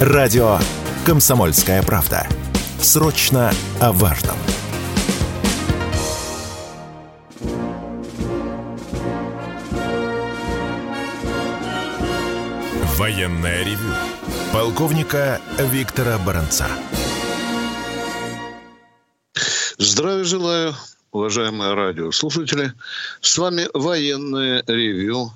Радио «Комсомольская правда». Срочно о важном. Военная ревю. Полковника Виктора Баранца. Здравия желаю, уважаемые радиослушатели. С вами военное ревю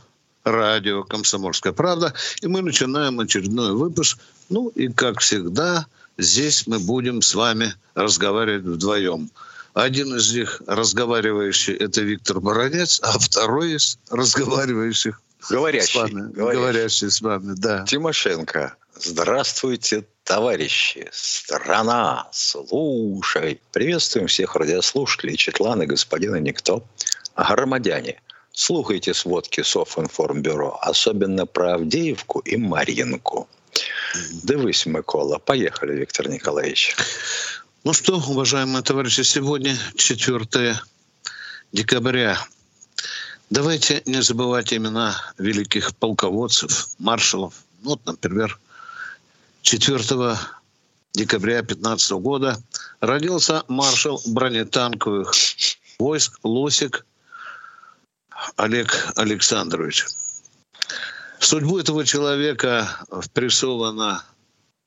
радио «Комсомольская правда». И мы начинаем очередной выпуск. Ну и, как всегда, здесь мы будем с вами разговаривать вдвоем. Один из них разговаривающий – это Виктор Баранец, а второй из разговаривающих Говорящий. С вами, говорящий. говорящий с вами, да. Тимошенко. Здравствуйте, товарищи. Страна, слушай. Приветствуем всех радиослушателей, Четланы, господина Никто. Громадяне, слухайте сводки Софинформбюро, особенно про Авдеевку и Марьинку. Дивись, Микола. Поехали, Виктор Николаевич. Ну что, уважаемые товарищи, сегодня 4 декабря Давайте не забывать имена великих полководцев, маршалов. Вот, например, 4 декабря 15 года родился маршал бронетанковых войск Лосик Олег Александрович. Судьбу этого человека впрессована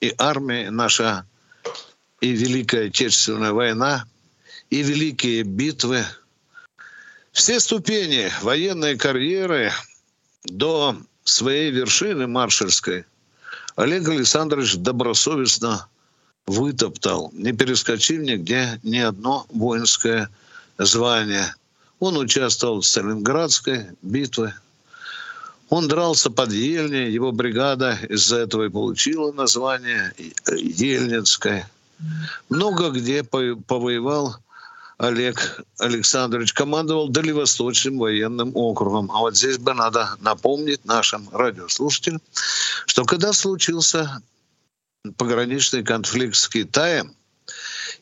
и армия наша, и Великая Отечественная война, и великие битвы – все ступени военной карьеры до своей вершины маршальской Олег Александрович добросовестно вытоптал, не перескочив нигде ни одно воинское звание. Он участвовал в Сталинградской битве. Он дрался под Ельне, его бригада из-за этого и получила название Ельницкая. Много где повоевал Олег Александрович командовал Дальневосточным военным округом. А вот здесь бы надо напомнить нашим радиослушателям, что когда случился пограничный конфликт с Китаем,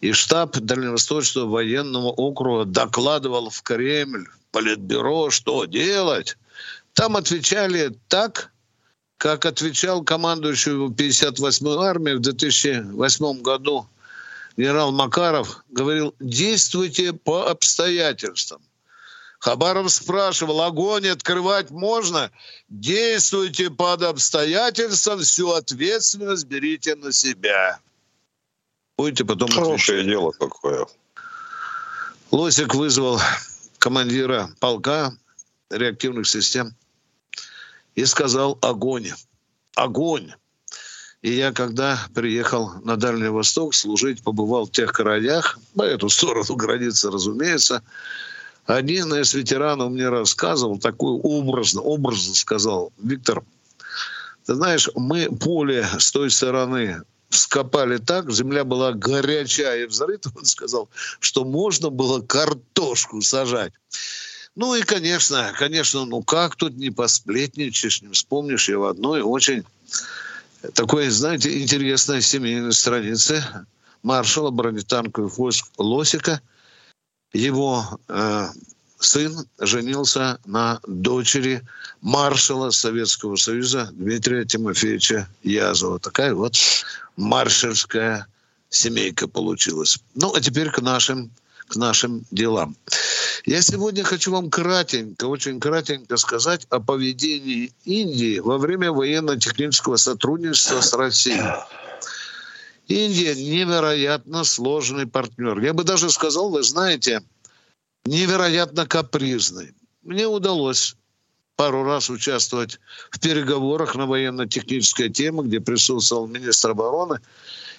и штаб Дальневосточного военного округа докладывал в Кремль, в Политбюро, что делать, там отвечали так, как отвечал командующий 58-й армией в 2008 году генерал Макаров говорил, действуйте по обстоятельствам. Хабаров спрашивал, огонь открывать можно? Действуйте под обстоятельствам, всю ответственность берите на себя. Будете потом Хорошее отвечать. дело какое. Лосик вызвал командира полка реактивных систем и сказал огонь. Огонь. И я, когда приехал на Дальний Восток служить, побывал в тех краях, по эту сторону границы, разумеется, один из ветеранов мне рассказывал, такой образно, образно сказал, Виктор, ты знаешь, мы поле с той стороны скопали так, земля была горячая и взрыта, он сказал, что можно было картошку сажать. Ну и, конечно, конечно, ну как тут не посплетничаешь, не вспомнишь, я в одной очень такой, знаете, интересной семейной страницы маршала бронетанковых войск Лосика. Его э, сын женился на дочери маршала Советского Союза Дмитрия Тимофеевича Язова. Такая вот маршальская семейка получилась. Ну, а теперь к нашим к нашим делам. Я сегодня хочу вам кратенько, очень кратенько сказать о поведении Индии во время военно-технического сотрудничества с Россией. Индия невероятно сложный партнер. Я бы даже сказал, вы знаете, невероятно капризный. Мне удалось пару раз участвовать в переговорах на военно-технической теме, где присутствовал министр обороны.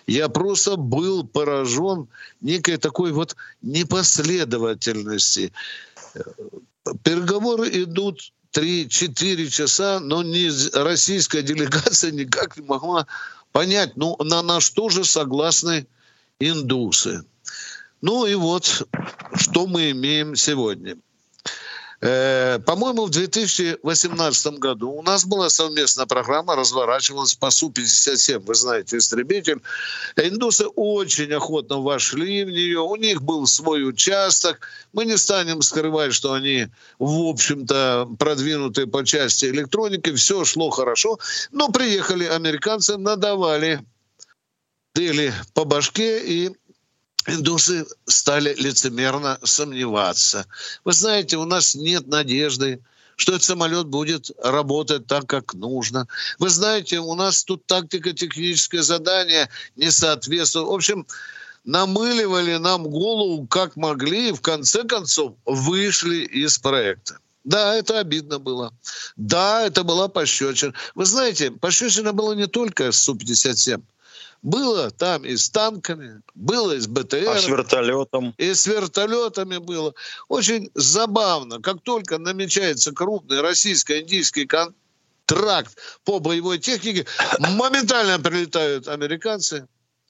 Я просто был поражен некой такой вот непоследовательности. Переговоры идут 3-4 часа, но ни российская делегация никак не могла понять, ну на, на что же согласны индусы. Ну и вот, что мы имеем сегодня. Э, по-моему, в 2018 году у нас была совместная программа, разворачивалась по Су-57. Вы знаете, истребитель. Индусы очень охотно вошли в нее. У них был свой участок. Мы не станем скрывать, что они, в общем-то, продвинутые по части электроники. Все шло хорошо. Но приехали американцы, надавали Дели по башке и индусы стали лицемерно сомневаться. Вы знаете, у нас нет надежды, что этот самолет будет работать так, как нужно. Вы знаете, у нас тут тактико-техническое задание не соответствует. В общем, намыливали нам голову как могли и в конце концов вышли из проекта. Да, это обидно было. Да, это была пощечина. Вы знаете, пощечина была не только с Су-57. Было там и с танками, было и с БТР. А с вертолетом? И с вертолетами было. Очень забавно, как только намечается крупный российско-индийский контракт по боевой технике, моментально прилетают американцы,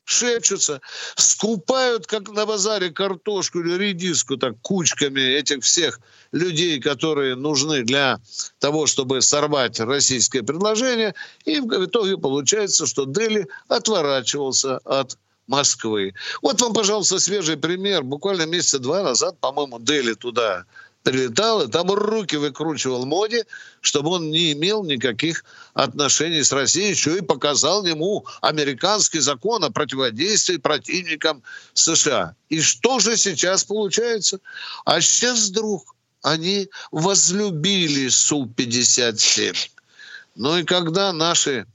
шепчутся, скупают, как на базаре, картошку или редиску, так кучками этих всех людей, которые нужны для того, чтобы сорвать российское предложение. И в итоге получается, что Дели отворачивался от Москвы. Вот вам, пожалуйста, свежий пример. Буквально месяца два назад, по-моему, Дели туда прилетал и там руки выкручивал моде, чтобы он не имел никаких отношений с Россией, еще и показал ему американский закон о противодействии противникам США. И что же сейчас получается? А сейчас вдруг они возлюбили Су-57. Ну и когда наши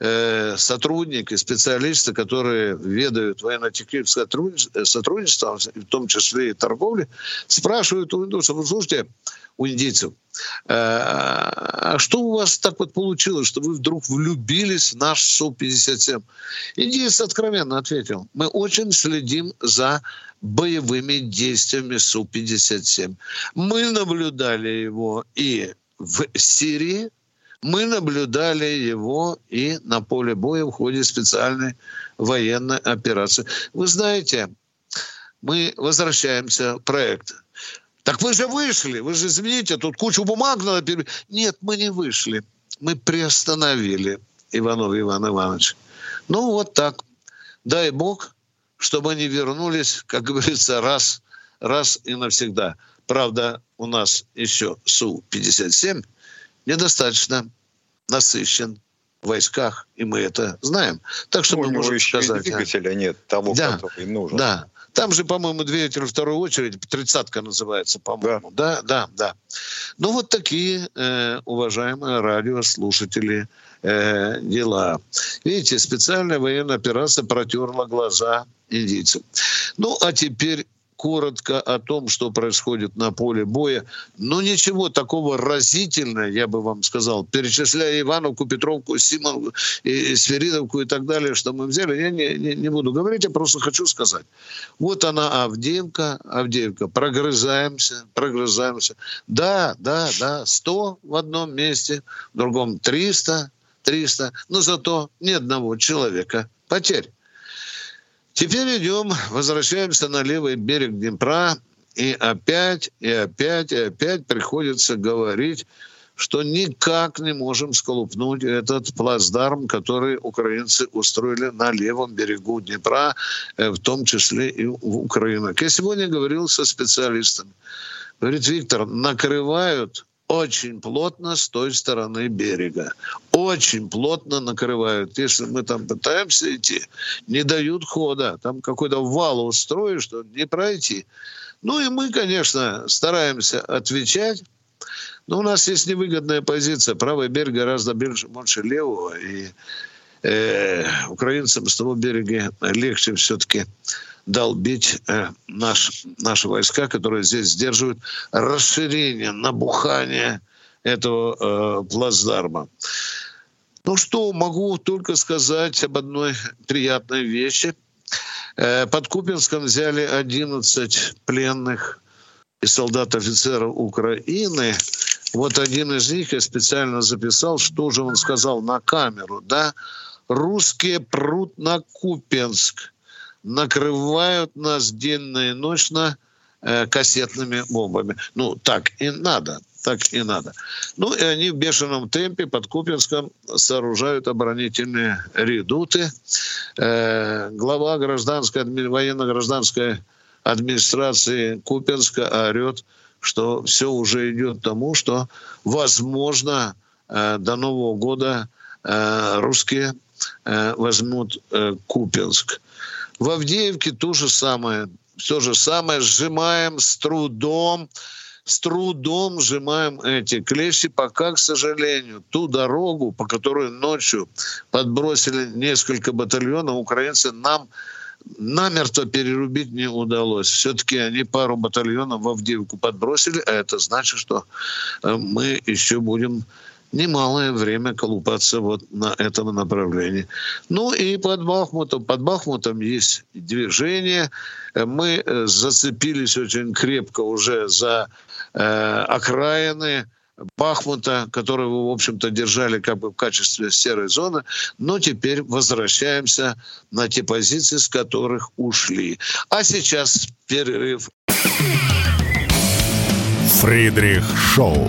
э, сотрудники, специалисты, которые ведают военно-техническим сотрудничеством, в том числе и торговлей, спрашивают у индусов, вы слушайте, у индийцев, э, а что у вас так вот получилось, что вы вдруг влюбились в наш Су-57? Индиец откровенно ответил, мы очень следим за боевыми действиями Су-57. Мы наблюдали его и в Сирии, мы наблюдали его и на поле боя в ходе специальной военной операции. Вы знаете, мы возвращаемся к проекту. Так вы же вышли, вы же извините, тут кучу бумаг надо пере... Нет, мы не вышли. Мы приостановили Иванов Иван Иванович. Ну, вот так. Дай Бог, чтобы они вернулись, как говорится, раз, раз и навсегда. Правда, у нас еще Су-57 недостаточно насыщен в войсках, и мы это знаем. Так что ну, мы можем еще сказать... двигателя нет того, да, который нужен. Да, там же, по-моему, двигатель второй очереди, тридцатка называется, по-моему. Да, да, да. да. Ну, вот такие, э, уважаемые радиослушатели, э, дела. Видите, специальная военная операция протерла глаза индийцам. Ну, а теперь коротко о том, что происходит на поле боя. Но ничего такого разительного, я бы вам сказал, перечисляя Ивановку, Петровку, Симоновку, и Сверидовку и так далее, что мы взяли, я не, не, не буду говорить, я просто хочу сказать. Вот она, Авдеевка, Авдеевка, прогрызаемся, прогрызаемся. Да, да, да, 100 в одном месте, в другом 300, 300, но зато ни одного человека потерь. Теперь идем, возвращаемся на левый берег Днепра, и опять, и опять, и опять приходится говорить, что никак не можем сколупнуть этот плацдарм, который украинцы устроили на левом берегу Днепра, э, в том числе и в Украине. Я сегодня говорил со специалистами. Говорит, Виктор, накрывают очень плотно с той стороны берега. Очень плотно накрывают. Если мы там пытаемся идти, не дают хода. Там какой-то вал устроишь, что не пройти. Ну и мы, конечно, стараемся отвечать. Но у нас есть невыгодная позиция. Правый берег гораздо больше, больше левого. И э, украинцам с того берега легче все-таки долбить э, наш, наши войска, которые здесь сдерживают расширение, набухание этого э, плацдарма. Ну что, могу только сказать об одной приятной вещи. Э, под Купинском взяли 11 пленных и солдат-офицеров Украины. Вот один из них я специально записал, что же он сказал на камеру. Да? Русские прут на Купенск накрывают нас денно и ночно э, кассетными бомбами. Ну, так и надо так и надо. Ну и они в бешеном темпе под Купинском сооружают оборонительные редуты. Э, глава гражданской, военно-гражданской администрации Купинска орет, что все уже идет к тому, что возможно э, до Нового года э, русские э, возьмут э, Купинск. В Авдеевке то же самое. Все же самое. Сжимаем с трудом с трудом сжимаем эти клещи, пока, к сожалению, ту дорогу, по которой ночью подбросили несколько батальонов, украинцы нам намертво перерубить не удалось. Все-таки они пару батальонов в Авдеевку подбросили, а это значит, что э, мы еще будем немалое время колупаться вот на этом направлении. Ну и под Бахмутом. Под Бахмутом есть движение. Мы э, зацепились очень крепко уже за э, окраины Бахмута, которые вы, в общем-то, держали как бы в качестве серой зоны, но теперь возвращаемся на те позиции, с которых ушли. А сейчас перерыв. Фридрих Шоу.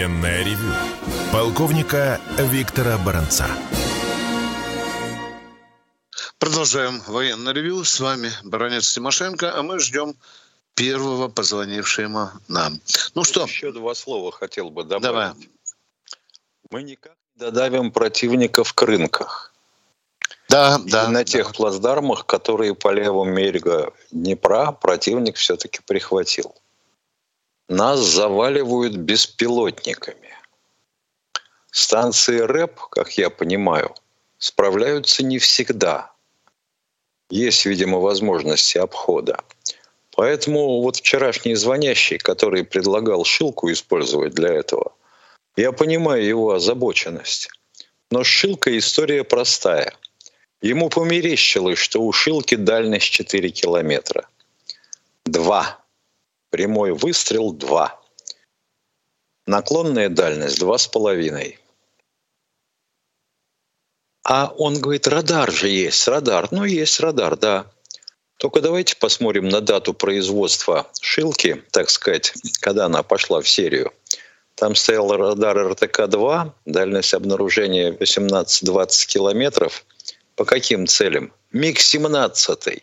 Военная ревю. Полковника Виктора Баранца. Продолжаем военное ревю. С вами Баранец Тимошенко, а мы ждем первого позвонившего нам. Ну что? Еще два слова хотел бы добавить. Давай. Мы никак не додавим противников к рынках. Да, И да. на да. тех плацдармах, которые по левому берегу Днепра, противник все-таки прихватил. Нас заваливают беспилотниками. Станции РЭП, как я понимаю, справляются не всегда есть, видимо, возможности обхода. Поэтому вот вчерашний звонящий, который предлагал Шилку использовать для этого, я понимаю его озабоченность. Но с Шилкой история простая. Ему померещилось, что у Шилки дальность 4 километра. Два. Прямой выстрел – два. Наклонная дальность – два с половиной. А он говорит, радар же есть, радар. Ну, есть радар, да. Только давайте посмотрим на дату производства Шилки, так сказать, когда она пошла в серию. Там стоял радар РТК-2, дальность обнаружения 18-20 километров. По каким целям? МиГ-17.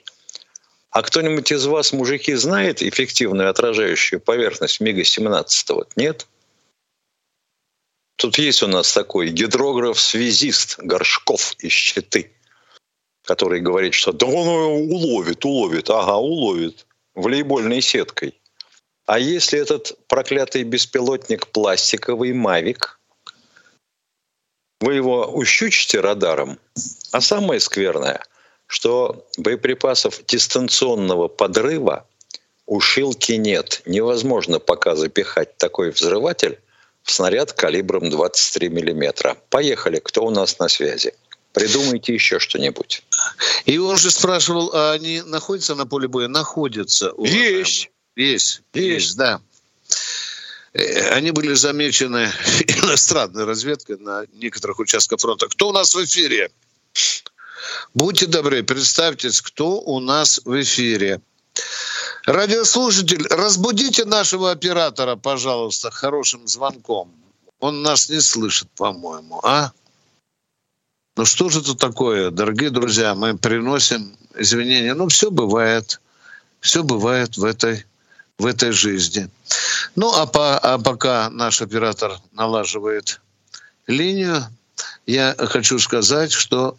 А кто-нибудь из вас, мужики, знает эффективную отражающую поверхность МиГа-17? Нет? Тут есть у нас такой гидрограф-связист Горшков из Щиты, который говорит, что да он уловит, уловит. Ага, уловит. Волейбольной сеткой. А если этот проклятый беспилотник пластиковый «Мавик», вы его ущучите радаром, а самое скверное, что боеприпасов дистанционного подрыва у Шилки нет. Невозможно пока запихать такой взрыватель снаряд калибром 23 миллиметра. Поехали, кто у нас на связи? Придумайте еще что-нибудь. И он же спрашивал, а они находятся на поле боя? Находятся. Есть. Есть. Есть, да. Э, они были замечены иностранной разведкой на некоторых участках фронта. Кто у нас в эфире? Будьте добры, представьтесь, кто у нас в эфире. Радиослушатель, разбудите нашего оператора, пожалуйста, хорошим звонком. Он нас не слышит, по-моему, а? Ну что же это такое, дорогие друзья? Мы приносим извинения. Ну, все бывает. Все бывает в этой, в этой жизни. Ну, а, по, а пока наш оператор налаживает линию, я хочу сказать, что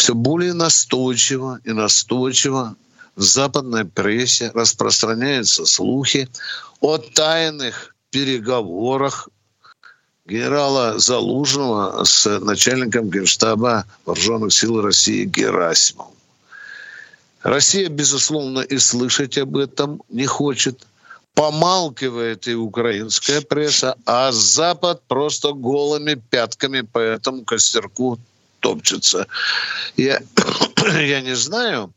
все более настойчиво и настойчиво в западной прессе распространяются слухи о тайных переговорах генерала Залужного с начальником генштаба Вооруженных сил России Герасимовым. Россия, безусловно, и слышать об этом не хочет. Помалкивает и украинская пресса, а Запад просто голыми пятками по этому костерку топчется. Я, я не знаю,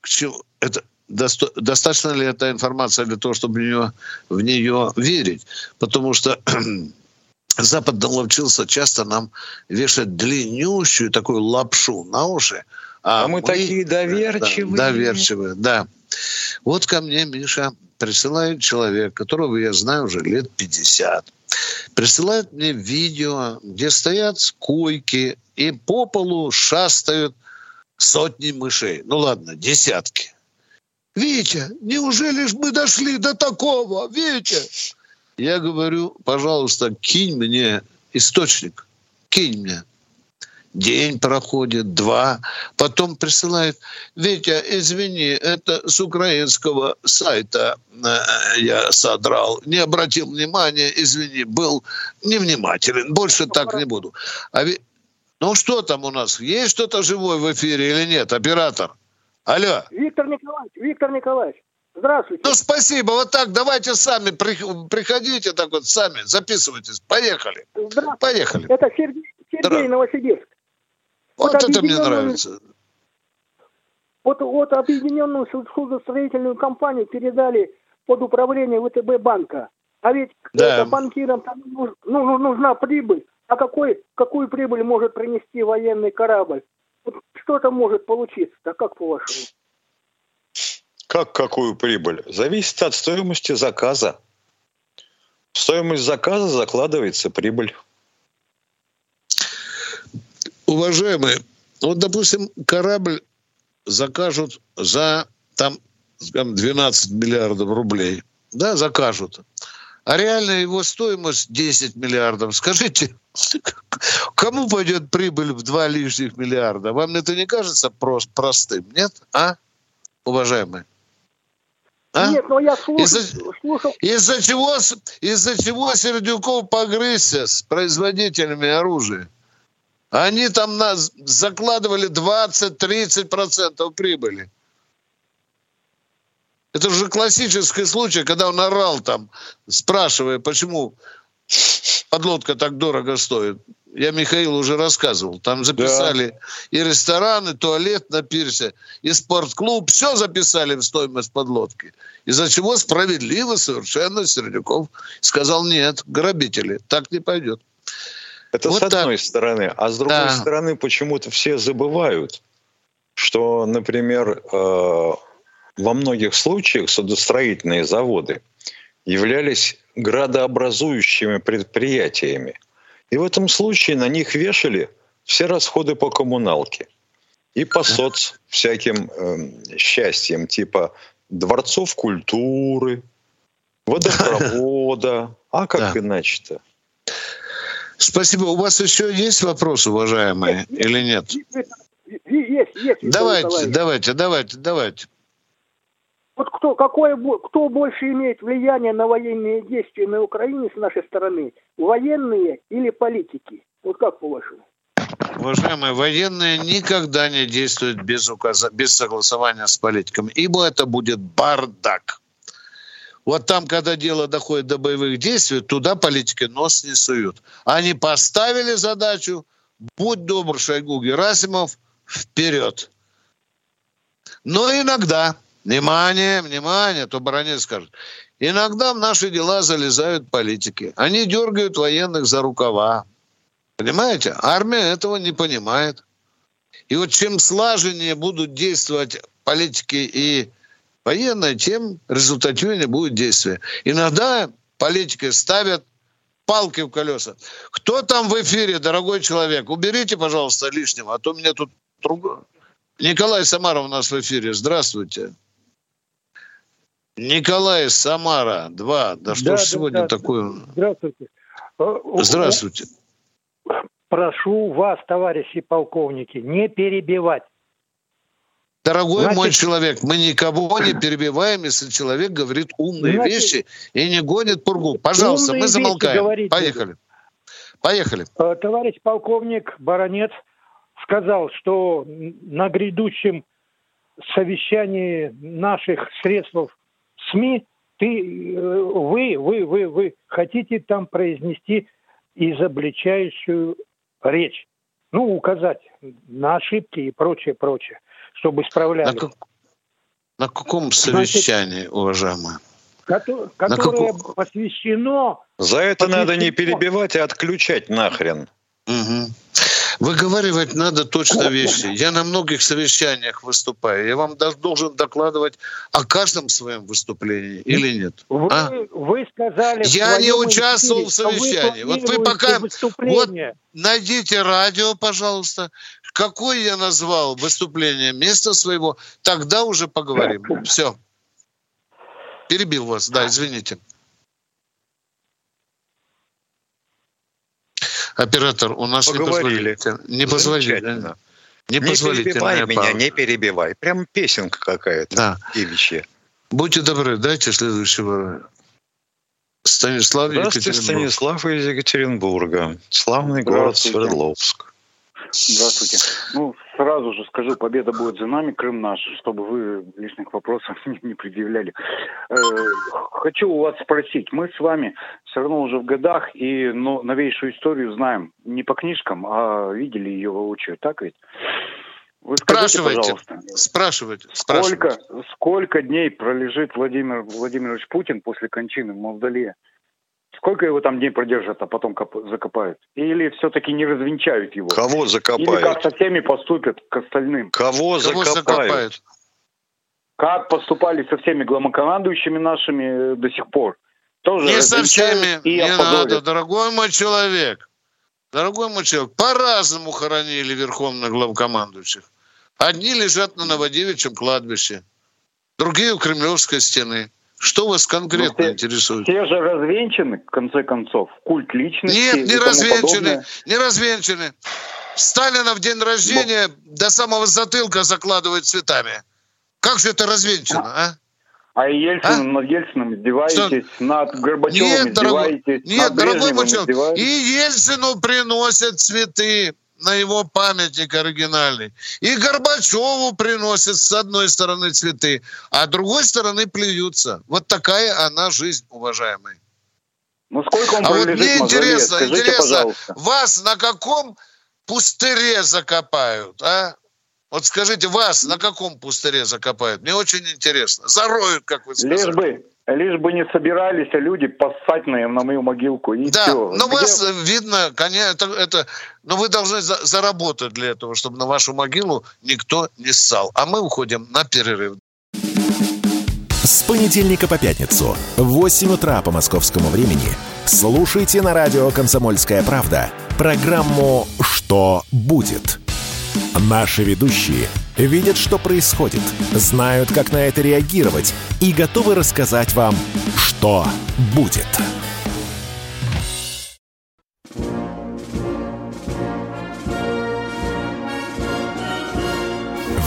к чему это доста- достаточно ли эта информация для того, чтобы в нее, в нее верить. Потому что Запад наловчился часто нам вешать длиннющую такую лапшу на уши. А, а мы, мы такие доверчивые. Да, доверчивые, да. Вот ко мне, Миша, присылает человек, которого я знаю уже лет 50. Присылает мне видео, где стоят койки и по полу шастают сотни мышей. Ну ладно, десятки. Витя, неужели ж мы дошли до такого, Витя? Я говорю, пожалуйста, кинь мне источник, кинь мне. День проходит, два, потом присылает. Витя, извини, это с украинского сайта э, я содрал, не обратил внимания, извини, был невнимателен, больше так не буду. А ви... Ну что там у нас, есть что-то живое в эфире или нет, оператор? Алло. Виктор Николаевич, Виктор Николаевич, здравствуйте. Ну, спасибо. Вот так, давайте сами, приходите так вот, сами, записывайтесь. Поехали. Поехали. Это Сергей, Сергей. Новосибирск. Вот, вот это мне нравится. Вот, вот объединенную судостроительную компанию передали под управление ВТБ банка. А ведь да. банкирам там ну, ну, нужна прибыль. А какой, какую прибыль может принести военный корабль? что там может получиться а как по-вашему? Как какую прибыль? Зависит от стоимости заказа. В стоимость заказа закладывается прибыль. Уважаемые, вот, допустим, корабль закажут за там, скажем, 12 миллиардов рублей. Да, закажут а реальная его стоимость 10 миллиардов. Скажите, кому пойдет прибыль в 2 лишних миллиарда? Вам это не кажется прост, простым, нет? А, уважаемые? А? Нет, но я слушал. Из-за, слушал. Из-за чего, из-за чего Сердюков погрызся с производителями оружия? Они там нас закладывали 20-30% прибыли. Это же классический случай, когда он орал там, спрашивая, почему подлодка так дорого стоит. Я Михаил уже рассказывал. Там записали да. и рестораны, и туалет на пирсе, и спортклуб. Все записали в стоимость подлодки. Из-за чего справедливо совершенно Сердюков сказал, нет, грабители, так не пойдет. Это вот с одной так. стороны. А с другой да. стороны, почему-то все забывают, что, например, э, во многих случаях судостроительные заводы являлись градообразующими предприятиями. И в этом случае на них вешали все расходы по коммуналке и по соц всяким э, счастьям, типа дворцов культуры, водопровода. А как да. иначе-то? Спасибо. У вас еще есть вопрос, уважаемые, или нет? Есть, есть. Давайте, давайте, давайте, давайте. Вот кто, какое, кто больше имеет влияние на военные действия на Украине с нашей стороны? Военные или политики? Вот как по-вашему? Уважаемые, военные никогда не действуют без, указа, без согласования с политиком, ибо это будет бардак. Вот там, когда дело доходит до боевых действий, туда политики нос не суют. Они поставили задачу, будь добр, Шойгу Герасимов, вперед. Но иногда Внимание, внимание, то баронец скажет. Иногда в наши дела залезают политики. Они дергают военных за рукава. Понимаете? Армия этого не понимает. И вот чем слаженнее будут действовать политики и военные, тем результативнее будет действие. Иногда политики ставят палки в колеса. Кто там в эфире, дорогой человек? Уберите, пожалуйста, лишнего, а то меня тут... Николай Самаров у нас в эфире. Здравствуйте. Николай Самара, два. Да что да, ж сегодня да, такое? Здравствуйте. Э, Здравствуйте. Прошу вас, товарищи полковники, не перебивать. Дорогой Значит, мой человек, мы никого не перебиваем, если человек говорит умные Значит, вещи и не гонит пургу. Пожалуйста, мы замолкаем. Поехали. Поехали. Э, товарищ полковник Баронец сказал, что на грядущем совещании наших средств СМИ ты, э, вы, вы, вы, вы хотите там произнести изобличающую речь. Ну, указать на ошибки и прочее, прочее, чтобы исправлялись. На, как, на каком совещании, Значит, уважаемые? Которое, которое каком... посвящено... За это посвящено... надо не перебивать, а отключать нахрен. Угу. Выговаривать надо точно вещи. Я на многих совещаниях выступаю. Я вам должен докладывать о каждом своем выступлении или нет? Вы, а? вы сказали... Я не участвовал эфире, в совещании. Вот вы пока... Вот найдите радио, пожалуйста. Какое я назвал выступление место своего, тогда уже поговорим. Все. Перебил вас, да, извините. Оператор, у нас Поговорили. не позволили. Не, не перебивай меня, пауза. не перебивай. Прям песенка какая-то да. девичья. Будьте добры, дайте следующего. Станислав Здравствуйте, Станислав из Екатеринбурга. Славный город Свердловск. Здравствуйте. Ну, сразу же скажу, победа будет за нами, Крым наш, чтобы вы лишних вопросов не предъявляли. Э, хочу у вас спросить, мы с вами все равно уже в годах и ну, новейшую историю знаем не по книжкам, а видели ее воочию, так ведь? Вы скажите, спрашивайте, пожалуйста, спрашивайте, спрашивайте. Сколько, сколько дней пролежит Владимир Владимирович Путин после кончины в Мавзолее? Сколько его там дней продержат, а потом закопают? Или все-таки не развенчают его? Кого закопают? Или как со всеми поступят к остальным? Кого, Кого закопают? закопают? Как поступали со всеми главнокомандующими нашими э, до сих пор? Тоже не со всеми, и не опозорят. надо, дорогой мой человек. Дорогой мой человек, по-разному хоронили верховных главкомандующих. Одни лежат на Новодевичьем кладбище, другие у Кремлевской стены. Что вас конкретно ну, интересует? Все же развенчаны, в конце концов. Культ личности. Нет, не развенчаны. Не развенчаны. Сталина в день рождения Но... до самого затылка закладывают цветами. Как же это развенчано, а? А Ельцин, а? над Ельцином издеваетесь, Что? над Горбачевым нет, издеваетесь, дорогой, Нет, дорогой человек, и Ельцину приносят цветы на его памятник оригинальный. И Горбачеву приносят с одной стороны цветы, а с другой стороны плюются. Вот такая она жизнь, уважаемый. Ну сколько он А вот мне интересно, Скажите, интересно, пожалуйста. вас на каком пустыре закопают, а? Вот скажите, вас на каком пустыре закопают? Мне очень интересно. Зароют, как вы сказали. Лишь бы, лишь бы не собирались люди поссать на, на мою могилку. И да, все. но Где... вас видно, конечно, это, это, но вы должны за, заработать для этого, чтобы на вашу могилу никто не ссал. А мы уходим на перерыв. С понедельника по пятницу в 8 утра по московскому времени слушайте на радио «Комсомольская правда» программу «Что будет?». Наши ведущие видят, что происходит, знают, как на это реагировать и готовы рассказать вам, что будет.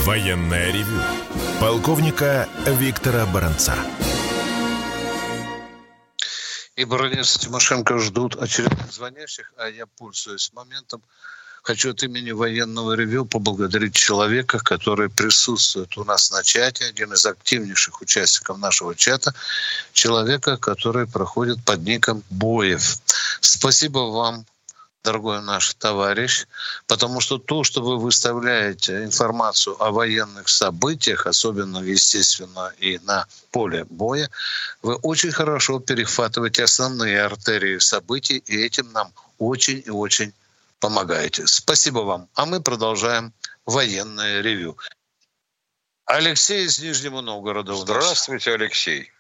Военная ревю. Полковника Виктора Баранца. И Баранец Тимошенко ждут очередных звонящих, а я пользуюсь моментом, Хочу от имени военного ревю поблагодарить человека, который присутствует у нас на чате, один из активнейших участников нашего чата, человека, который проходит под ником Боев. Спасибо вам, дорогой наш товарищ, потому что то, что вы выставляете информацию о военных событиях, особенно, естественно, и на поле боя, вы очень хорошо перехватываете основные артерии событий, и этим нам очень и очень помогаете. Спасибо вам. А мы продолжаем военное ревю. Алексей из Нижнего Новгорода. Здравствуйте, Алексей.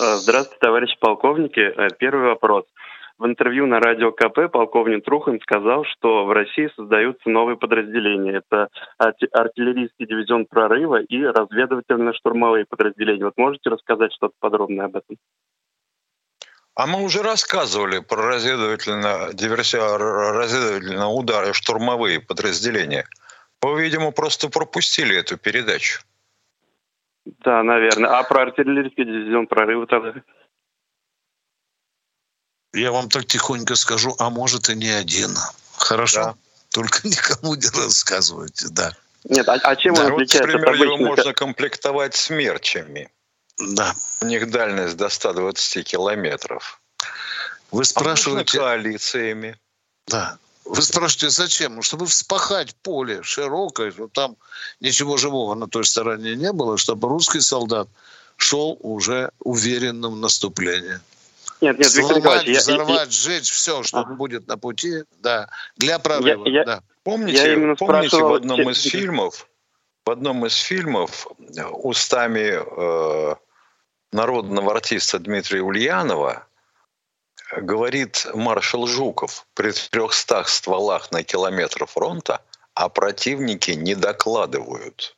А, здравствуйте, товарищ полковники. Э, первый вопрос. В интервью на радио КП полковник Трухан сказал, что в России создаются новые подразделения. Это артиллерийский дивизион прорыва и разведывательно-штурмовые подразделения. Вот можете рассказать что-то подробное об этом? А мы уже рассказывали про разведывательно, разведывательно удары, штурмовые подразделения. Вы, видимо, просто пропустили эту передачу. Да, наверное. А про артиллерийский дивизион прорыва тогда? Я вам так тихонько скажу, а может и не один. Хорошо? Да. Только никому не рассказывайте, да. Нет, а, а чем да, он отличается вот, например, его можно комплектовать смерчами. Да. У них дальность до 120 километров. Вы спрашиваете... А коалициями. Да. Вы спрашиваете, зачем? Ну, чтобы вспахать поле широкое, чтобы там ничего живого на той стороне не было, чтобы русский солдат шел уже уверенным в наступлении. Нет, нет, Сломать, Виктор взорвать, я, сжечь все, что ага. будет на пути, да, для прорыва, я, да. Помните, я помните в одном из фильмов, в одном из фильмов устами э, народного артиста Дмитрия Ульянова говорит маршал Жуков при трехстах стволах на километр фронта, а противники не докладывают.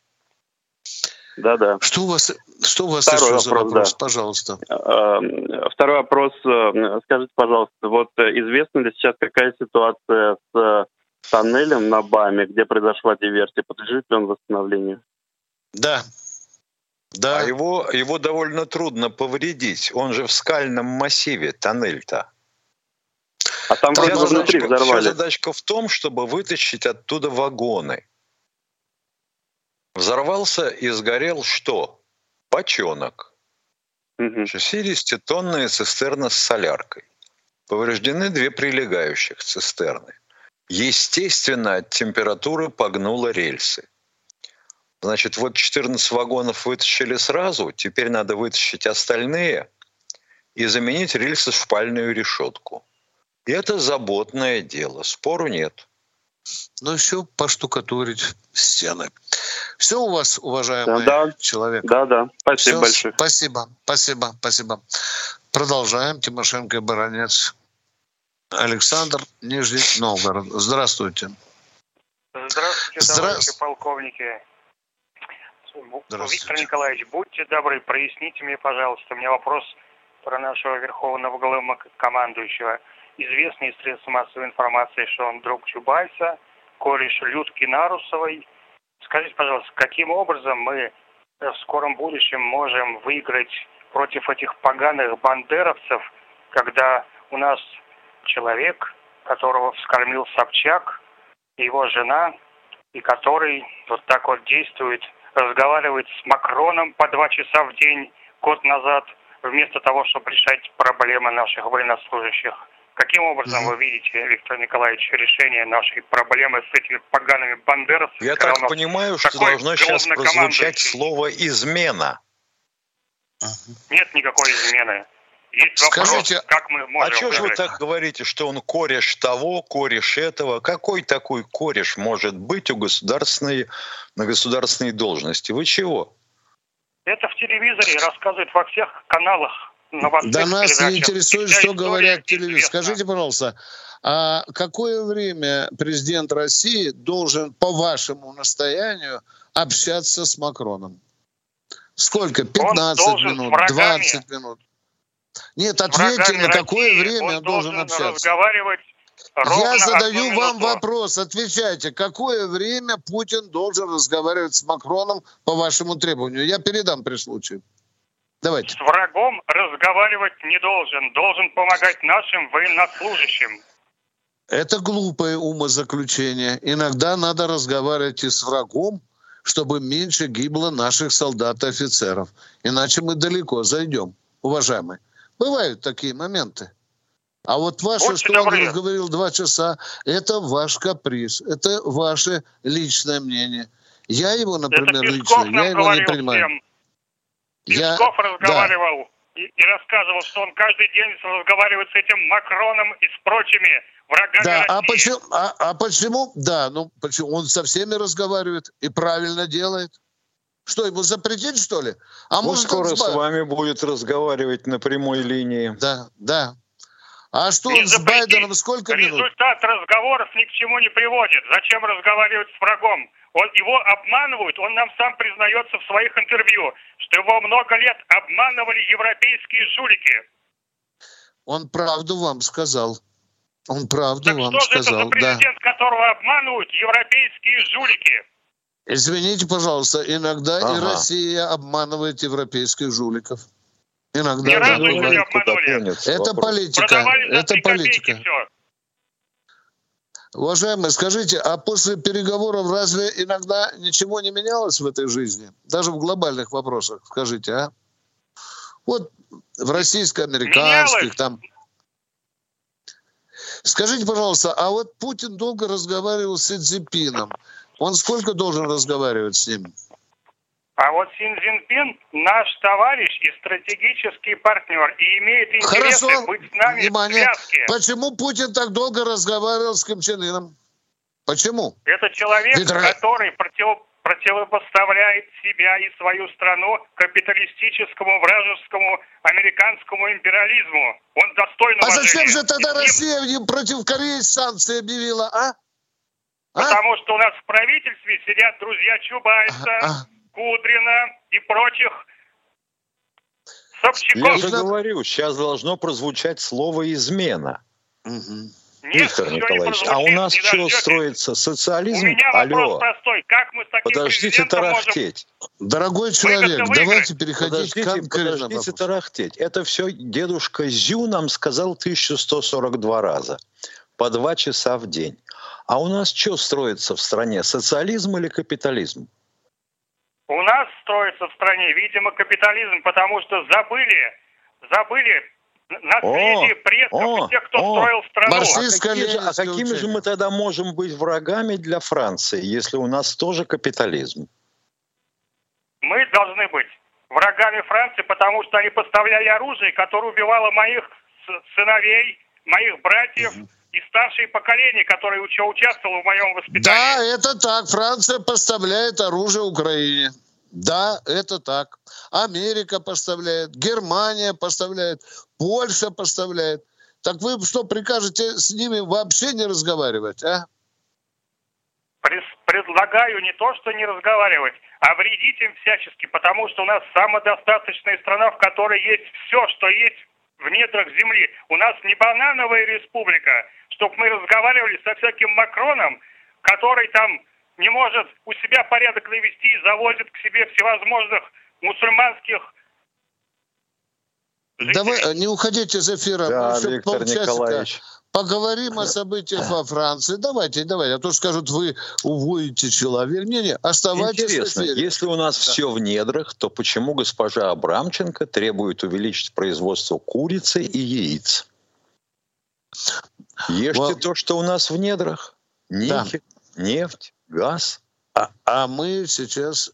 Да-да. Что у вас, что у вас Второй еще вопрос, вопрос да. пожалуйста? Эм, второй вопрос. Э, скажите, пожалуйста, вот э, известна ли сейчас какая ситуация с э, тоннелем на БАМе, где произошла диверсия? Подлежит ли он восстановлению? Да, да. А его, его довольно трудно повредить. Он же в скальном массиве, тоннель-то. А там вся задачка, взорвали. Вся задачка в том, чтобы вытащить оттуда вагоны. Взорвался и сгорел что? Бочонок. Угу. 60-тонная цистерна с соляркой. Повреждены две прилегающих цистерны. Естественно, от температуры погнуло рельсы. Значит, вот 14 вагонов вытащили сразу, теперь надо вытащить остальные и заменить рельсы в шпальную решетку. И это заботное дело, спору нет. Ну все, поштукатурить стены. Все у вас, уважаемый да, человек? Да, да. Спасибо все, большое. Спасибо, спасибо, спасибо. Продолжаем. Тимошенко и Баранец. Александр, Нижний Новгород. Здравствуйте. Здравствуйте, Здравствуйте. полковники. Виктор Николаевич, будьте добры, проясните мне, пожалуйста, у меня вопрос про нашего верховного главнокомандующего. Известные средства массовой информации, что он друг Чубайса, кореш Людки Нарусовой. Скажите, пожалуйста, каким образом мы в скором будущем можем выиграть против этих поганых бандеровцев, когда у нас человек, которого вскормил Собчак, его жена, и который вот так вот действует разговаривать с Макроном по два часа в день год назад, вместо того, чтобы решать проблемы наших военнослужащих. Каким образом вы видите, Виктор Николаевич, решение нашей проблемы с этими погаными бандеровцами? Я так понимаю, что должно сейчас прозвучать слово «измена». Нет никакой измены. Есть Скажите, вопрос, как мы можем а что же вы так говорите, что он кореш того, кореш этого? Какой такой кореш может быть у государственной, на государственной должности? Вы чего? Это в телевизоре рассказывают во всех каналах. Да нас не интересует, что говорят телевизор. Скажите, пожалуйста, а какое время президент России должен, по вашему настоянию, общаться с Макроном? Сколько? 15 минут, 20 минут? Нет, ответьте, на какое России время он должен, должен общаться? разговаривать Я задаю вам вопрос, отвечайте. Какое время Путин должен разговаривать с Макроном по вашему требованию? Я передам при случае. Давайте. С врагом разговаривать не должен. Должен помогать нашим военнослужащим. Это глупое умозаключение. Иногда надо разговаривать и с врагом, чтобы меньше гибло наших солдат и офицеров. Иначе мы далеко зайдем, уважаемые. Бывают такие моменты. А вот ваше, Будьте что он говорил два часа, это ваш каприз, это ваше личное мнение. Я его, например, лично, я его не принимаю. Всем. Песков я... разговаривал да. и, и рассказывал, что он каждый день разговаривает с этим Макроном и с прочими врагами да, а России. А почему, а, а почему? Да, ну почему? Он со всеми разговаривает и правильно делает. Что, ему запретить, что ли? А ну, может, скоро с вами будет разговаривать на прямой линии. Да, да. А что не с Байденом сколько Результат минут? Результат разговоров ни к чему не приводит. Зачем разговаривать с врагом? Он, его обманывают, он нам сам признается в своих интервью, что его много лет обманывали европейские жулики. Он правду вам сказал. Он правду так вам что сказал. Же это за президент, да. которого обманывают европейские жулики? Извините, пожалуйста, иногда ага. и Россия обманывает европейских жуликов. Иногда. Ни разу не обманули. Это политика. это политика. Уважаемые, скажите, а после переговоров разве иногда ничего не менялось в этой жизни? Даже в глобальных вопросах, скажите, а? Вот в российско-американских там... Скажите, пожалуйста, а вот Путин долго разговаривал с Цзиньпином. Он сколько должен разговаривать с ним? А вот Син Цзиньпин наш товарищ и стратегический партнер и имеет интерес быть с нами Внимание. в связке. Почему Путин так долго разговаривал с Ким Чен Ыном? Почему? Это человек, Ведь... который против, противопоставляет себя и свою страну капиталистическому, вражескому, американскому империализму. Он достойно А зачем же тогда Россия против Кореи санкции объявила, а? А? Потому что у нас в правительстве сидят друзья Чубайса, а, а. Кудрина и прочих Собчаков. Я же говорю, сейчас должно прозвучать слово «измена». Угу. Виктор Николаевич, а у нас что строится? Социализм? У меня Алло. простой. Как мы с таким Подождите тарахтеть. Можем... Дорогой человек, давайте переходить подождите, к Подождите тарахтеть. Это все дедушка Зю нам сказал 1142 раза. По два часа в день. А у нас что строится в стране? Социализм или капитализм? У нас строится в стране, видимо, капитализм, потому что забыли, забыли наследие о, предков о, и тех, кто о, строил страну. А какими, же, а какими же мы тогда можем быть врагами для Франции, если у нас тоже капитализм? Мы должны быть врагами Франции, потому что они поставляли оружие, которое убивало моих сыновей, моих братьев, угу и старшее поколение, которое участвовало в моем воспитании. Да, это так. Франция поставляет оружие Украине. Да, это так. Америка поставляет, Германия поставляет, Польша поставляет. Так вы что, прикажете с ними вообще не разговаривать, а? Предлагаю не то, что не разговаривать, а вредить им всячески, потому что у нас самодостаточная страна, в которой есть все, что есть в недрах земли. У нас не банановая республика, чтобы мы разговаривали со всяким Макроном, который там не может у себя порядок навести и завозит к себе всевозможных мусульманских жителей. Давай, не уходите из эфира. Да, Мы Виктор Николаевич. Поговорим о событиях во Франции. Давайте, давайте. А то скажут, вы уводите человека. Не-не, оставайтесь Интересно, если у нас да. все в недрах, то почему госпожа Абрамченко требует увеличить производство курицы и яиц? Ешьте вот. то, что у нас в недрах. Нефть, да. нефть, газ. А, а мы сейчас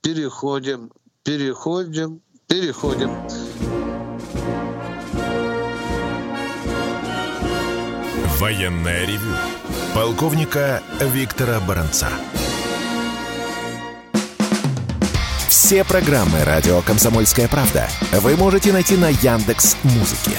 переходим, переходим, переходим. Военная ревю. Полковника Виктора Баранца. Все программы радио Комсомольская правда вы можете найти на Яндекс Музыке.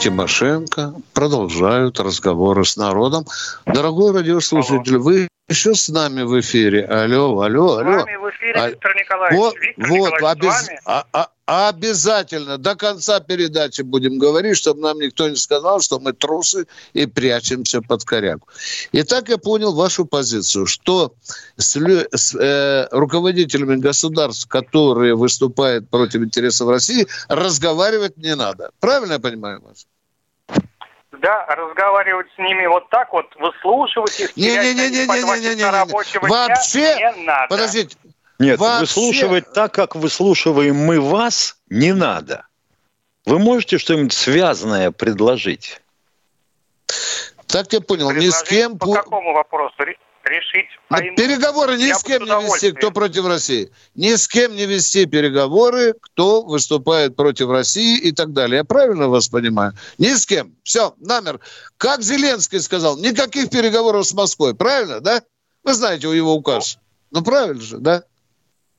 Тимошенко продолжают разговоры с народом. Дорогой радиослушатель, вы еще с нами в эфире. Алло, алло, алло. С вами в эфире, а... Виктор Николаевич. Вот, Виктор вот Николаевич, обез... а, а, Обязательно до конца передачи будем говорить, чтобы нам никто не сказал, что мы трусы и прячемся под корягу. Итак, я понял вашу позицию, что с, с э, руководителями государств, которые выступают против интересов России, разговаривать не надо. Правильно я понимаю вас? да, разговаривать с ними вот так вот, выслушивать их, не, не, не, не, не, не, не, не, не. Вообще, не надо. подождите, нет, Вообще... выслушивать так, как выслушиваем мы вас, не надо. Вы можете что-нибудь связанное предложить? Так я понял, ни с кем... По какому вопросу? Решить а Переговоры ни с кем не вести, кто против России. Ни с кем не вести переговоры, кто выступает против России и так далее. Я правильно вас понимаю? Ни с кем. Все, намер. Как Зеленский сказал, никаких переговоров с Москвой. Правильно, да? Вы знаете его указ. Ну, правильно же, да?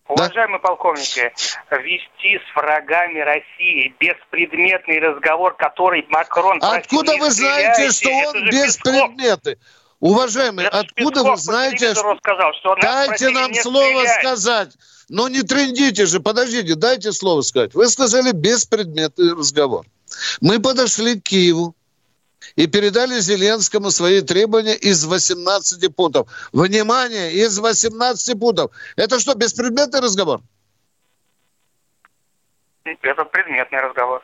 Уважаемые да? полковники, вести с врагами России беспредметный разговор, который Макрон... Откуда вы знаете, что он беспредметный? Уважаемые, Это откуда Песков вы знаете... Сказал, что дайте нам слово стрелять. сказать. Но не трендите же, подождите, дайте слово сказать. Вы сказали беспредметный разговор. Мы подошли к Киеву и передали Зеленскому свои требования из 18 пунктов. Внимание, из 18 пунктов. Это что, беспредметный разговор? Это предметный разговор.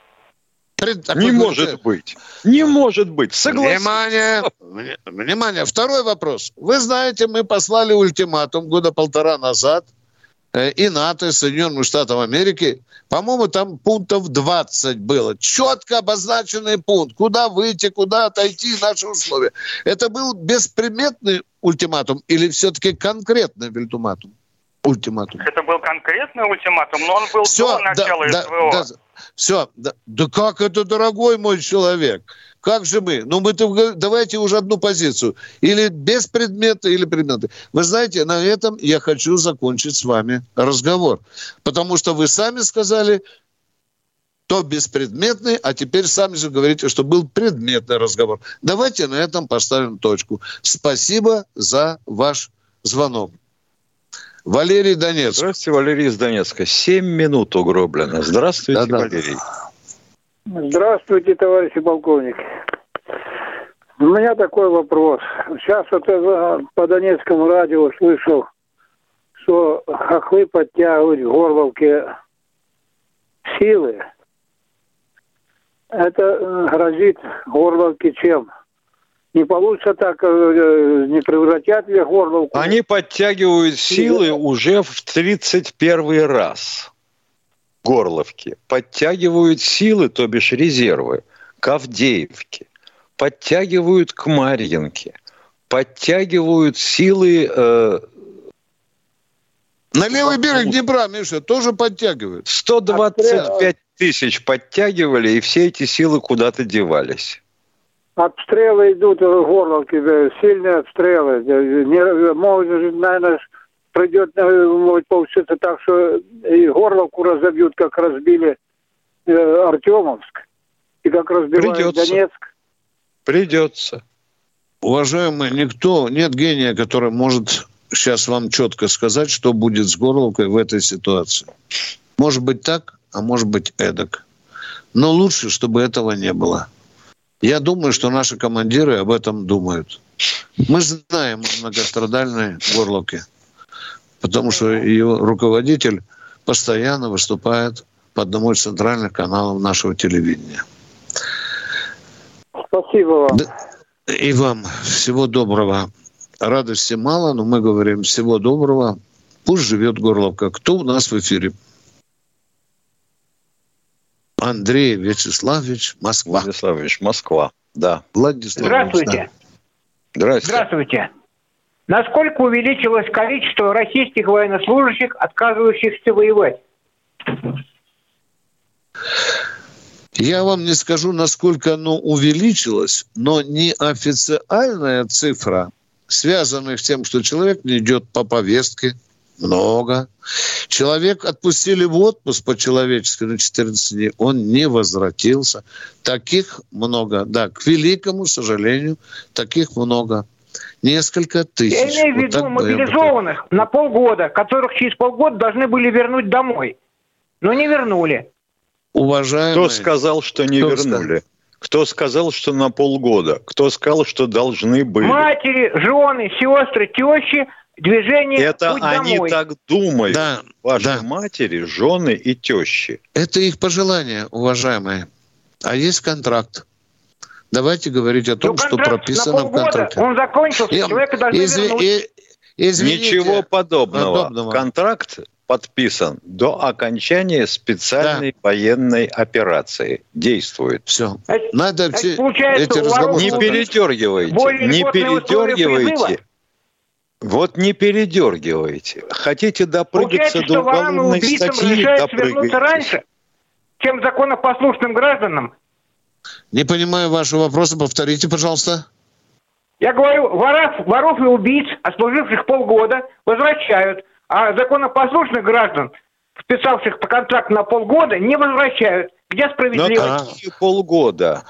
Пред... Не может быть. Не может быть. Согласен. Внимание. Внимание. Второй вопрос. Вы знаете, мы послали ультиматум года полтора назад и НАТО, и Соединенным Штатам Америки. По-моему, там пунктов 20 было. Четко обозначенный пункт. Куда выйти, куда отойти, наши условия. Это был бесприметный ультиматум или все-таки конкретный ультиматум? ультиматум. Это был конкретный ультиматум, но он был Все, до начала да, СВО. Да, да, все, да, да как это, дорогой мой человек? Как же мы? Ну, мы давайте уже одну позицию. Или без предмета, или предметы. Вы знаете, на этом я хочу закончить с вами разговор. Потому что вы сами сказали, то беспредметный, а теперь сами же говорите, что был предметный разговор. Давайте на этом поставим точку. Спасибо за ваш звонок. Валерий Донецк. Здравствуйте, Валерий из Донецка. Семь минут угроблено. Здравствуйте, Да-да. Валерий. Здравствуйте, товарищи полковник. У меня такой вопрос. Сейчас вот по Донецкому радио слышал, что хохлы подтягивают в Горловке силы. Это э, грозит Горловке чем? не получится так, э, не превратят ли Горловку. Они подтягивают силы уже в 31 раз. Горловки. Подтягивают силы, то бишь резервы, к Авдеевке. Подтягивают к Марьинке. Подтягивают силы... Э, на левый берег Днепра, Миша, тоже подтягивают. 125 тысяч подтягивали, и все эти силы куда-то девались. Обстрелы идут в Горловке, сильные обстрелы. Не, может, наверное, придет, может получиться так, что и Горловку разобьют, как разбили э, Артемовск, и как разбивают Придется. Донецк. Придется. Уважаемый, никто, нет гения, который может сейчас вам четко сказать, что будет с Горловкой в этой ситуации. Может быть так, а может быть эдак. Но лучше, чтобы этого не было. Я думаю, что наши командиры об этом думают. Мы знаем о многострадальной Горловке, потому что ее руководитель постоянно выступает по одному из центральных каналов нашего телевидения. Спасибо вам. И вам всего доброго. Радости мало, но мы говорим всего доброго. Пусть живет Горловка. Кто у нас в эфире? Андрей Вячеславович, Москва. Вячеславович, Москва, да. Владислав. Здравствуйте. Да. Здравствуйте. Здравствуйте. Насколько увеличилось количество российских военнослужащих, отказывающихся воевать? Я вам не скажу, насколько оно увеличилось, но неофициальная цифра, связанная с тем, что человек не идет по повестке, много. Человек отпустили в отпуск по-человечески на 14 дней, он не возвратился. Таких много, да, к великому сожалению, таких много. Несколько тысяч. Я имею в виду вот мобилизованных на полгода, которых через полгода должны были вернуть домой. Но не вернули. Уважаемые... Кто сказал, что не Кто вернули? Сказал? Кто сказал, что на полгода? Кто сказал, что должны были? Матери, жены, сестры, тещи – движение Это «Путь они домой». так думают, да, ваши да. матери, жены и тещи. Это их пожелание, уважаемые. А есть контракт. Давайте говорить о том, ну, что прописано в контракте. Он закончился, и, человека должны изв... вернуть. Извините, Ничего подобного. подобного. Контракт подписан до окончания специальной да. военной операции. Действует. Все. Надо это, все эти разговоры... Не передергивайте. Не передергивайте. Вот не передергивайте. Хотите допрыгаться до уголовной статьи, допрыгайте. раньше, чем законопослушным гражданам. Не понимаю вашего вопроса. Повторите, пожалуйста. Я говорю, воров, воров и убийц, отслуживших полгода, возвращают, а законопослушных граждан, вписавших по контракту на полгода, не возвращают. Где справедливость? Какие полгода?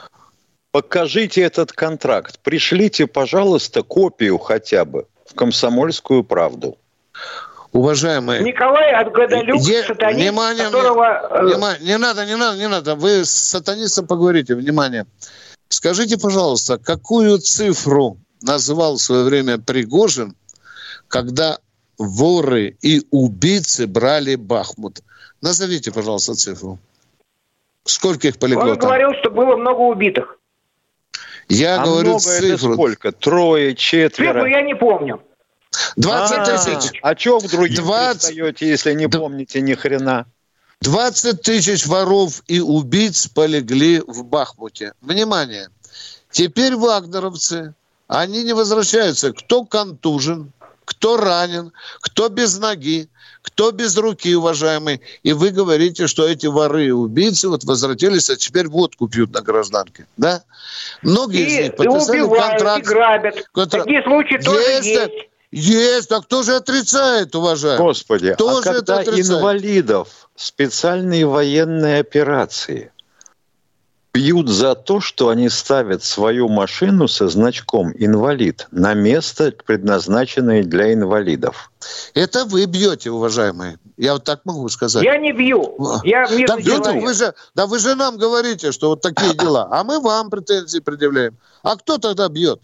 Покажите этот контракт. Пришлите, пожалуйста, копию хотя бы в «Комсомольскую правду». Уважаемые... Николай Отгадалюк, Е... сатанист, внимание, которого... Э, внимание, не надо, не надо, не надо. Вы с сатанистом поговорите. Внимание. Скажите, пожалуйста, какую цифру называл в свое время Пригожин, когда воры и убийцы брали Бахмут? Назовите, пожалуйста, цифру. Сколько их полегло Он там? говорил, что было много убитых. Я а говорю много цифру. это сколько? Трое, четверо? Цифру я не помню. 20 а, тысяч. А что в других 20... пристаете, если не помните ни хрена? 20 тысяч воров и убийц полегли в Бахмуте. Внимание! Теперь вагнеровцы, они не возвращаются. Кто контужен, кто ранен, кто без ноги, кто без руки, уважаемый. И вы говорите, что эти воры и убийцы вот возвратились, а теперь водку пьют на гражданке. Да? Многие и, из них подписали и убивают, контракт. и грабят. Контракт. Такие случаи есть, тоже есть. Есть, а кто же отрицает, уважаемый? Господи, кто а когда инвалидов специальные военные операции бьют за то, что они ставят свою машину со значком «инвалид» на место, предназначенное для инвалидов. Это вы бьете, уважаемые. Я вот так могу сказать. Я не бью. Я так, да, вы же, да вы же нам говорите, что вот такие дела. А мы вам претензии предъявляем. А кто тогда бьет?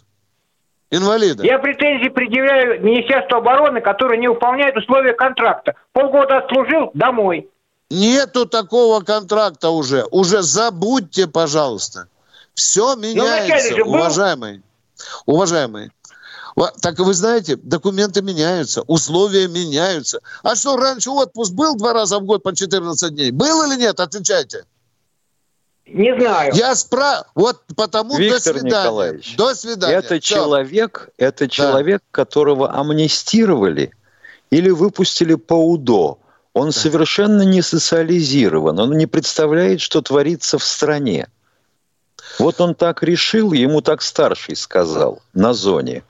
Инвалида. Я претензии предъявляю Министерству обороны, которое не выполняет условия контракта. Полгода отслужил, домой. Нету такого контракта уже. Уже забудьте, пожалуйста. Все меняется, уважаемые. Уважаемые. Так вы знаете, документы меняются, условия меняются. А что, раньше отпуск был два раза в год по 14 дней? Был или нет? Отвечайте. Не знаю. Я спра... Вот потому Виктор до свидания. Николаевич, до свидания. Это Все. человек, это человек, да. которого амнистировали или выпустили по УДО. Он да. совершенно не социализирован, он не представляет, что творится в стране. Вот он так решил, ему так старший сказал на зоне.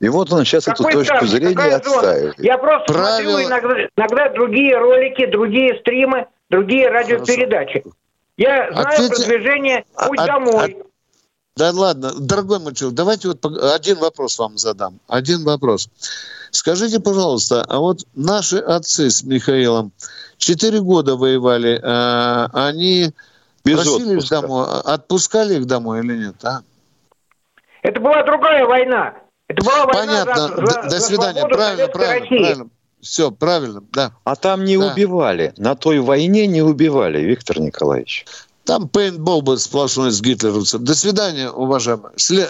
И вот он сейчас Какой эту точку старший? зрения Какая отстаивает. Зона? Я просто Правило... смотрю иногда, иногда другие ролики, другие стримы, другие радиопередачи. Хорошо. Я знаю Ответьте... продвижение «Путь от, домой». От... Да ладно, дорогой Мальчук, давайте вот один вопрос вам задам. Один вопрос. Скажите, пожалуйста, а вот наши отцы с Михаилом четыре года воевали, а они Без просили отпуска. их домой, отпускали их домой или нет, а? Это была другая война. Это была война Понятно. за, до, за, до за свидания. Правильно, правильно, России. правильно. Все, правильно, да. А там не Да. убивали. На той войне не убивали, Виктор Николаевич. Там пейнтбол был сплошной с гитлеровцем. До свидания, уважаемые. Сле...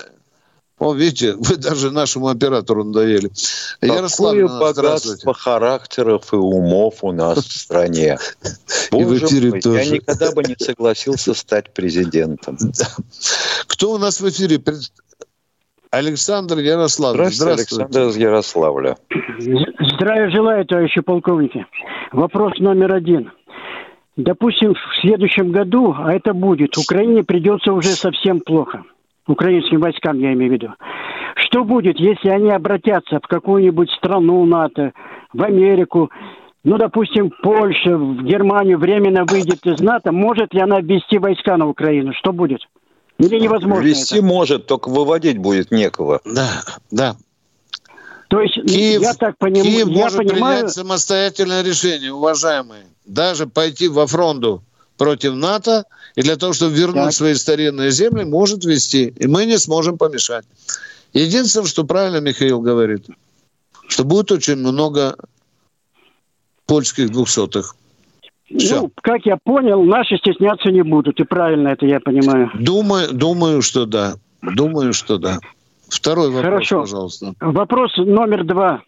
О, видите, вы даже нашему оператору надоели. Какое здравствуйте. богатство характеров и умов у нас в стране. И в Боже эфире мой, тоже. я никогда бы не согласился стать президентом. Кто у нас в эфире? Александр Ярослав. Здравствуйте, Александр из Ярославля. Здравия желаю, товарищи полковники. Вопрос номер один. Допустим, в следующем году, а это будет, Украине придется уже совсем плохо. Украинским войскам, я имею в виду. Что будет, если они обратятся в какую-нибудь страну НАТО, в Америку, ну, допустим, Польша, в Германию временно выйдет из НАТО, может ли она ввести войска на Украину? Что будет? Или невозможно Вести это? может, только выводить будет некого. Да, да. То есть, Киев, я так понимаю, Киев я может понимаю, принять самостоятельное решение, уважаемые. Даже пойти во фронту против НАТО и для того, чтобы вернуть Так. свои старинные земли, может вести. И мы не сможем помешать. Единственное, что правильно Михаил говорит, что будет очень много польских двухсотых. Все. ну, как я понял, наши стесняться не будут. И правильно это я понимаю. Думаю, думаю, что да. Думаю, что да. Второй вопрос, Хорошо. пожалуйста. Вопрос номер два.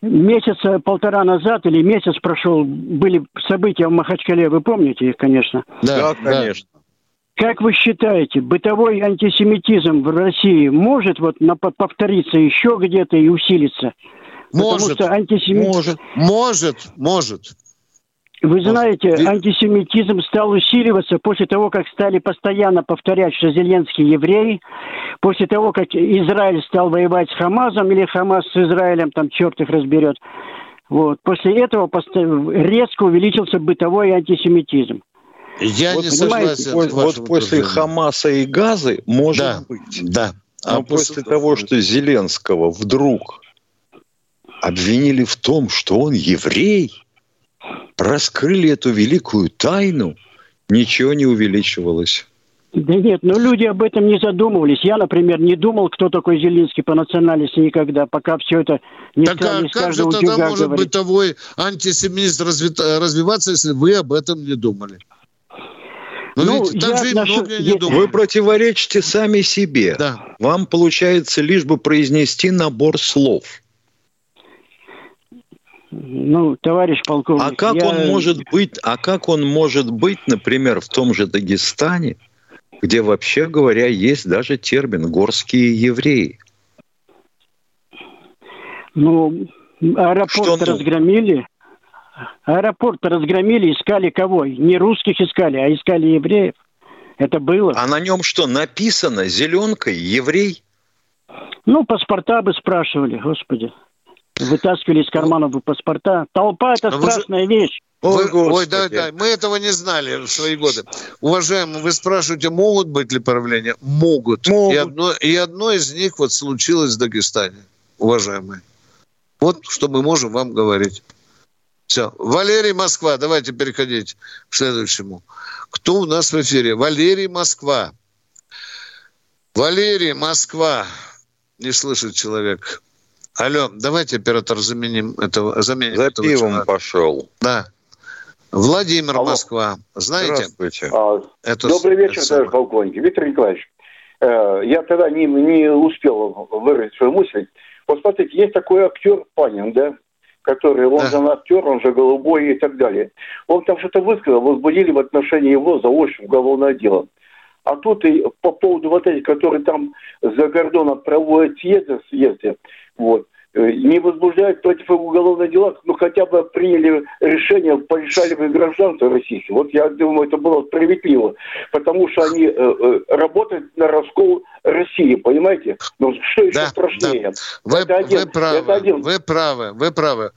Месяца полтора назад или месяц прошел, были события в Махачкале, вы помните их, конечно. Да, конечно. Как вы считаете, бытовой антисемитизм в России может вот на- повториться еще где-то и усилиться? Может, Потому что антисемитизм... может, может, может. Вы знаете, антисемитизм стал усиливаться после того, как стали постоянно повторять, что Зеленский еврей, после того, как Израиль стал воевать с Хамазом, или Хамас с Израилем, там черт их разберет. Вот. После этого резко увеличился бытовой антисемитизм. Я вот, не согласен. Вот, вот после Хамаса и Газы может да, быть. Да. А Но после, после того, что Зеленского вдруг обвинили в том, что он еврей, раскрыли эту великую тайну, ничего не увеличивалось. Да нет, ну люди об этом не задумывались. Я, например, не думал, кто такой Зеленский по национальности никогда, пока все это не так стали а как же тогда может говорить. бытовой антисемизм разви... развиваться, если вы об этом не думали? Но ну, ведь там же нашу... многие не думали. Вы противоречите сами себе. Да. Вам получается лишь бы произнести набор слов. Ну, товарищ полковник. А как я... он может быть, а как он может быть, например, в том же Дагестане, где вообще говоря есть даже термин горские евреи? Ну, аэропорт Что, разгромили. Аэропорт разгромили, искали кого? Не русских искали, а искали евреев. Это было. А на нем что, написано зеленкой еврей? Ну, паспорта бы спрашивали, господи вытаскивали из карманов паспорта. Толпа – это Но страшная же... вещь. Ой, вы, ой, да, да, мы этого не знали в свои годы. Уважаемые, вы спрашиваете, могут быть ли проявления? Могут. могут. И, одно, и одно из них вот случилось в Дагестане, уважаемые. Вот что мы можем вам говорить. Все. Валерий Москва, давайте переходить к следующему. Кто у нас в эфире? Валерий Москва. Валерий Москва. Не слышит человек. Алло, давайте оператор заменим этого. Заменим За этого пивом человека. пошел. Да. Владимир, Алло. Москва. Знаете? Здравствуйте. А, это, добрый вечер, это товарищ полковник. Виктор Николаевич, э, я тогда не, не успел выразить свою мысль. Вот смотрите, есть такой актер Панин, да? который, он да. же актер, он же голубой и так далее. Он там что-то высказал, возбудили в отношении его заочно уголовное дело. А тут и по поводу вот этих, которые там за кордоном проводят съезды, съезды вот, э, не возбуждают против уголовных дела, ну хотя бы приняли решение, порешали бы гражданство российское. Вот я думаю, это было справедливо, потому что они э, э, работают на раскол России, понимаете? Ну что еще да, страшнее? Да. Вы, это один, вы правы, это один. вы правы, вы правы.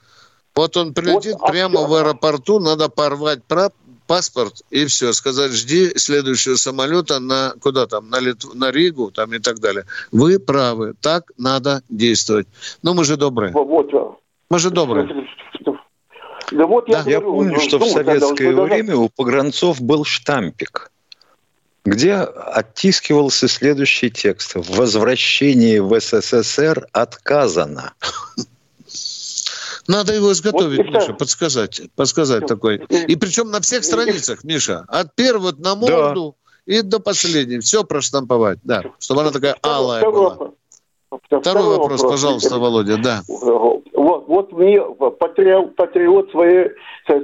Вот он прилетит вот, прямо а, в аэропорту, надо порвать прав, паспорт и все, сказать, жди следующего самолета на куда там, на, Литв, на Ригу там и так далее. Вы правы, так надо действовать. Но мы же добрые. Вот. Мы же добрые. Да вот я, да. говорю, я помню, что в советское время у погранцов был штампик, где оттискивался следующий текст. В возвращении в СССР отказано. Надо его изготовить, вот, Миша, подсказать. Подсказать такой. И причем на всех страницах, Миша. От первого на морду да. и до последней. Все проштамповать, да. Чтобы она такая алая Второй, была. Второй, Второй вопрос, вопрос, пожалуйста, Володя, да. Вот, вот мне патриот, патриот своей,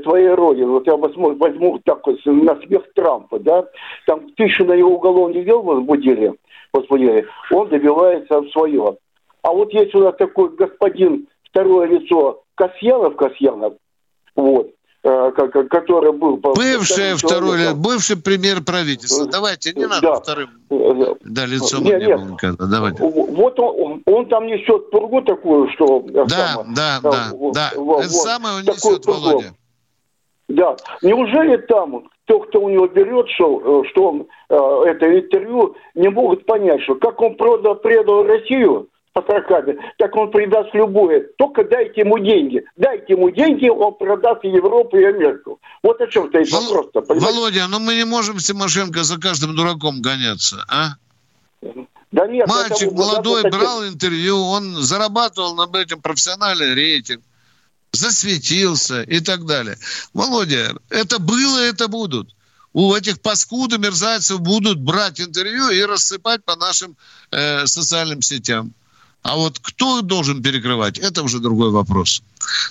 своей родины, вот я возьму, возьму такой на смех Трампа, да, там тысячу на его уголовных дел возбудили, возбудили, он добивается свое. А вот есть у нас такой господин, второе лицо, Касьянов, Касьянов, вот, э, который был... Бывший второй, человеком. бывший премьер правительства. Э, Давайте, не надо да. вторым. Э, да, лицом нет, не было никогда. Давайте. Вот он, он там несет пургу такую, что... Да, самое, да, да, вот, да. Вот, Это самое он несет, Володя. Да. Неужели там кто, кто у него берет, что, что он это интервью, не могут понять, что как он продал, предал Россию, Патракаде, так он предаст любое. Только дайте ему деньги. Дайте ему деньги, он продаст Европу и Америку. Вот о чем стоит Вол... вопрос-то. Володя, ну мы не можем Тимошенко за каждым дураком гоняться, а? Да нет, Мальчик молодой это, брал интервью, он зарабатывал над этим профессиональный рейтинг, засветился и так далее. Володя, это было, это будут. У этих паскуд мерзавцев будут брать интервью и рассыпать по нашим э, социальным сетям. А вот кто должен перекрывать, это уже другой вопрос.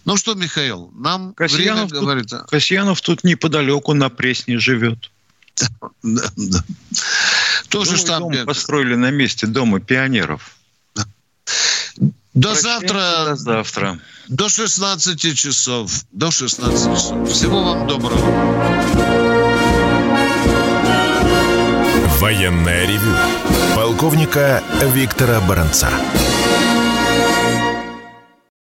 Ну что, Михаил, нам Касьянов время говорит... Тут, Касьянов тут неподалеку на Пресне живет. Да, да. Тоже Думаю, штамп... Дом построили на месте Дома пионеров. До завтра. До завтра. До 16 часов. До 16 часов. Всего вам доброго. Военная ревю. Полковника Виктора Баранца.